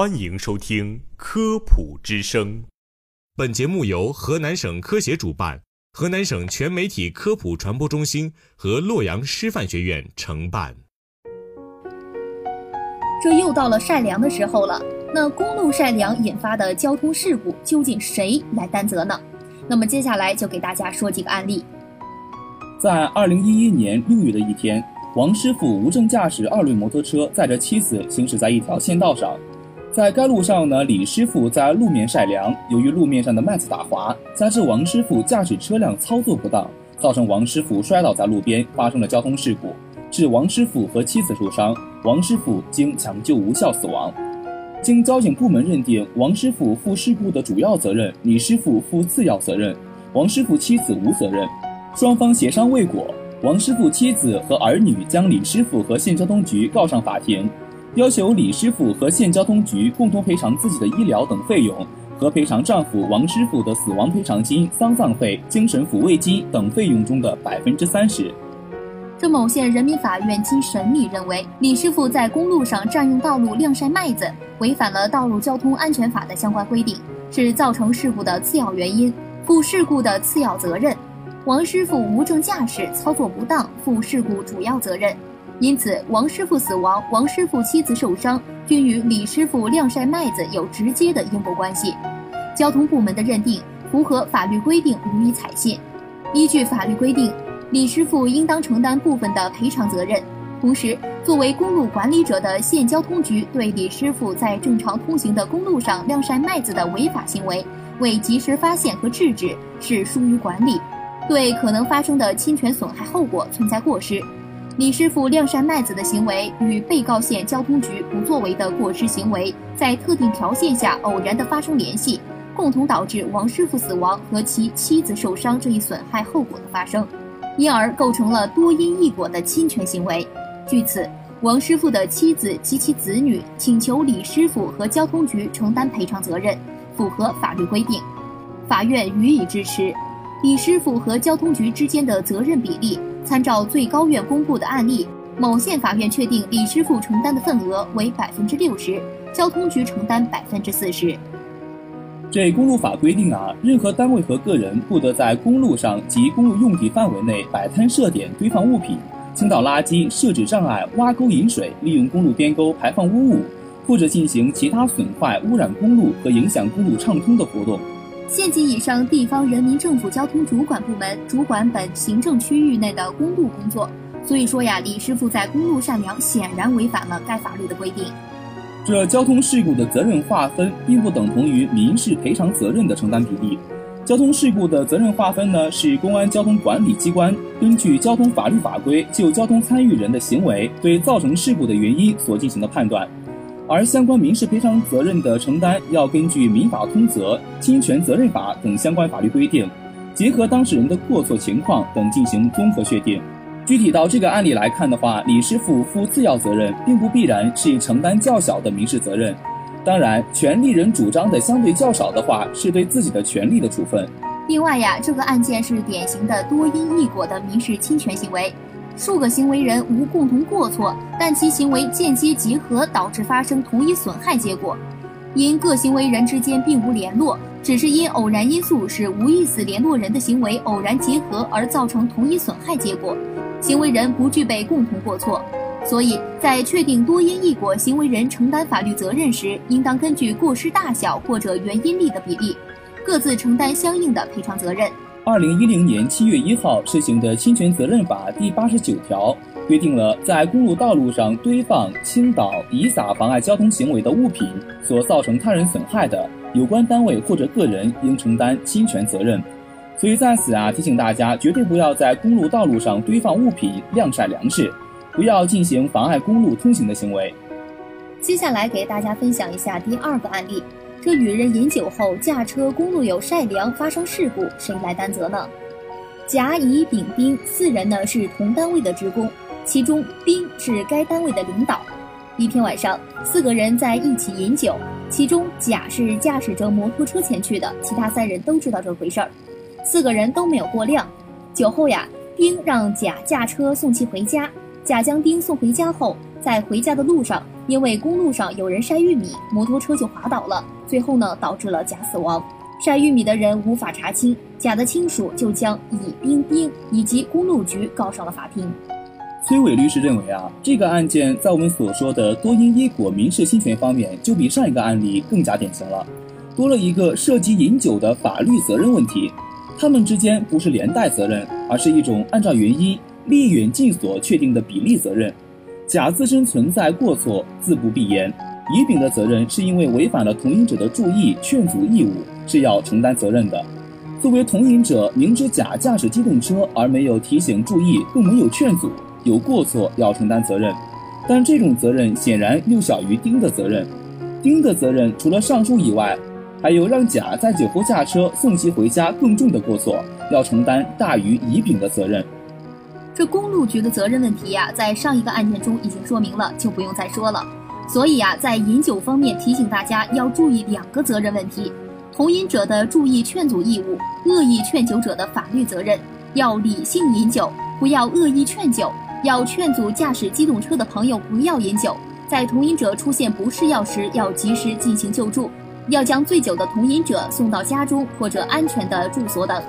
欢迎收听《科普之声》。本节目由河南省科协主办，河南省全媒体科普传播中心和洛阳师范学院承办。这又到了晒粮的时候了，那公路晒粮引发的交通事故，究竟谁来担责呢？那么接下来就给大家说几个案例。在二零一一年六月的一天。王师傅无证驾驶二轮摩托车载着妻子行驶在一条县道上，在该路上呢，李师傅在路面晒粮，由于路面上的麦子打滑，加之王师傅驾驶车辆操作不当，造成王师傅摔倒在路边，发生了交通事故，致王师傅和妻子受伤，王师傅经抢救无效死亡。经交警部门认定，王师傅负事故的主要责任，李师傅负次要责任，王师傅妻子无责任，双方协商未果。王师傅妻子和儿女将李师傅和县交通局告上法庭，要求李师傅和县交通局共同赔偿自己的医疗等费用，和赔偿丈夫王师傅的死亡赔偿金、丧葬费、精神抚慰金等费用中的百分之三十。这某县人民法院经审理认为，李师傅在公路上占用道路晾晒麦子，违反了道路交通安全法的相关规定，是造成事故的次要原因，负事故的次要责任。王师傅无证驾驶，操作不当，负事故主要责任。因此，王师傅死亡，王师傅妻子受伤，均与李师傅晾晒麦子有直接的因果关系。交通部门的认定符合法律规定，予以采信。依据法律规定，李师傅应当承担部分的赔偿责任。同时，作为公路管理者的县交通局对李师傅在正常通行的公路上晾晒麦子的违法行为，未及时发现和制止，是疏于管理。对可能发生的侵权损害后果存在过失，李师傅晾晒麦子的行为与被告县交通局不作为的过失行为在特定条件下偶然的发生联系，共同导致王师傅死亡和其妻子受伤这一损害后果的发生，因而构成了多因一果的侵权行为。据此，王师傅的妻子及其子女请求李师傅和交通局承担赔偿责任，符合法律规定，法院予以支持。李师傅和交通局之间的责任比例，参照最高院公布的案例，某县法院确定李师傅承担的份额为百分之六十，交通局承担百分之四十。这公路法规定啊，任何单位和个人不得在公路上及公路用地范围内摆摊设点堆放物品、倾倒垃圾、设置障碍、挖沟引水、利用公路边沟排放污物，或者进行其他损坏、污染公路和影响公路畅通的活动。县级以上地方人民政府交通主管部门主管本行政区域内的公路工作，所以说呀，李师傅在公路善良显然违反了该法律的规定。这交通事故的责任划分并不等同于民事赔偿责任的承担比例。交通事故的责任划分呢，是公安交通管理机关根据交通法律法规就交通参与人的行为对造成事故的原因所进行的判断。而相关民事赔偿责任的承担，要根据《民法通则》《侵权责任法》等相关法律规定，结合当事人的过错情况等进行综合确定。具体到这个案例来看的话，李师傅负次要责任，并不必然是承担较小的民事责任。当然，权利人主张的相对较少的话，是对自己的权利的处分。另外呀，这个案件是典型的多因一果的民事侵权行为。数个行为人无共同过错，但其行为间接结合导致发生同一损害结果。因各行为人之间并无联络，只是因偶然因素使无意思联络人的行为偶然结合而造成同一损害结果，行为人不具备共同过错。所以在确定多因一果行为人承担法律责任时，应当根据过失大小或者原因力的比例，各自承担相应的赔偿责任。二零一零年七月一号施行的《侵权责任法》第八十九条规定了，在公路道路上堆放、倾倒、遗撒妨碍交通行为的物品所造成他人损害的，有关单位或者个人应承担侵权责任。所以在此啊，提醒大家，绝对不要在公路道路上堆放物品、晾晒粮食，不要进行妨碍公路通行的行为。接下来给大家分享一下第二个案例。这与人饮酒后驾车公路有晒粮发生事故，谁来担责呢？甲、乙、丙、丁四人呢是同单位的职工，其中丁是该单位的领导。一天晚上，四个人在一起饮酒，其中甲是驾驶着摩托车前去的，其他三人都知道这回事儿。四个人都没有过量。酒后呀，丁让甲驾车送其回家。甲将丁送回家后，在回家的路上因为公路上有人晒玉米，摩托车就滑倒了，最后呢导致了假死亡。晒玉米的人无法查清，甲的亲属就将乙、丁、丁以及公路局告上了法庭。崔伟律师认为啊，这个案件在我们所说的多因一果民事侵权方面，就比上一个案例更加典型了，多了一个涉及饮酒的法律责任问题。他们之间不是连带责任，而是一种按照原因、利远近所确定的比例责任。甲自身存在过错，自不必言。乙丙的责任是因为违反了同饮者的注意劝阻义务，是要承担责任的。作为同饮者，明知甲驾驶机动车而没有提醒注意，更没有劝阻，有过错要承担责任。但这种责任显然又小于丁的责任。丁的责任除了上述以外，还有让甲在酒后驾车送其回家更重的过错，要承担大于乙丙的责任。这公路局的责任问题呀，在上一个案件中已经说明了，就不用再说了。所以啊，在饮酒方面提醒大家要注意两个责任问题：同饮者的注意劝阻义务，恶意劝酒者的法律责任。要理性饮酒，不要恶意劝酒；要劝阻驾驶机动车的朋友不要饮酒。在同饮者出现不适药时，要及时进行救助，要将醉酒的同饮者送到家中或者安全的住所等。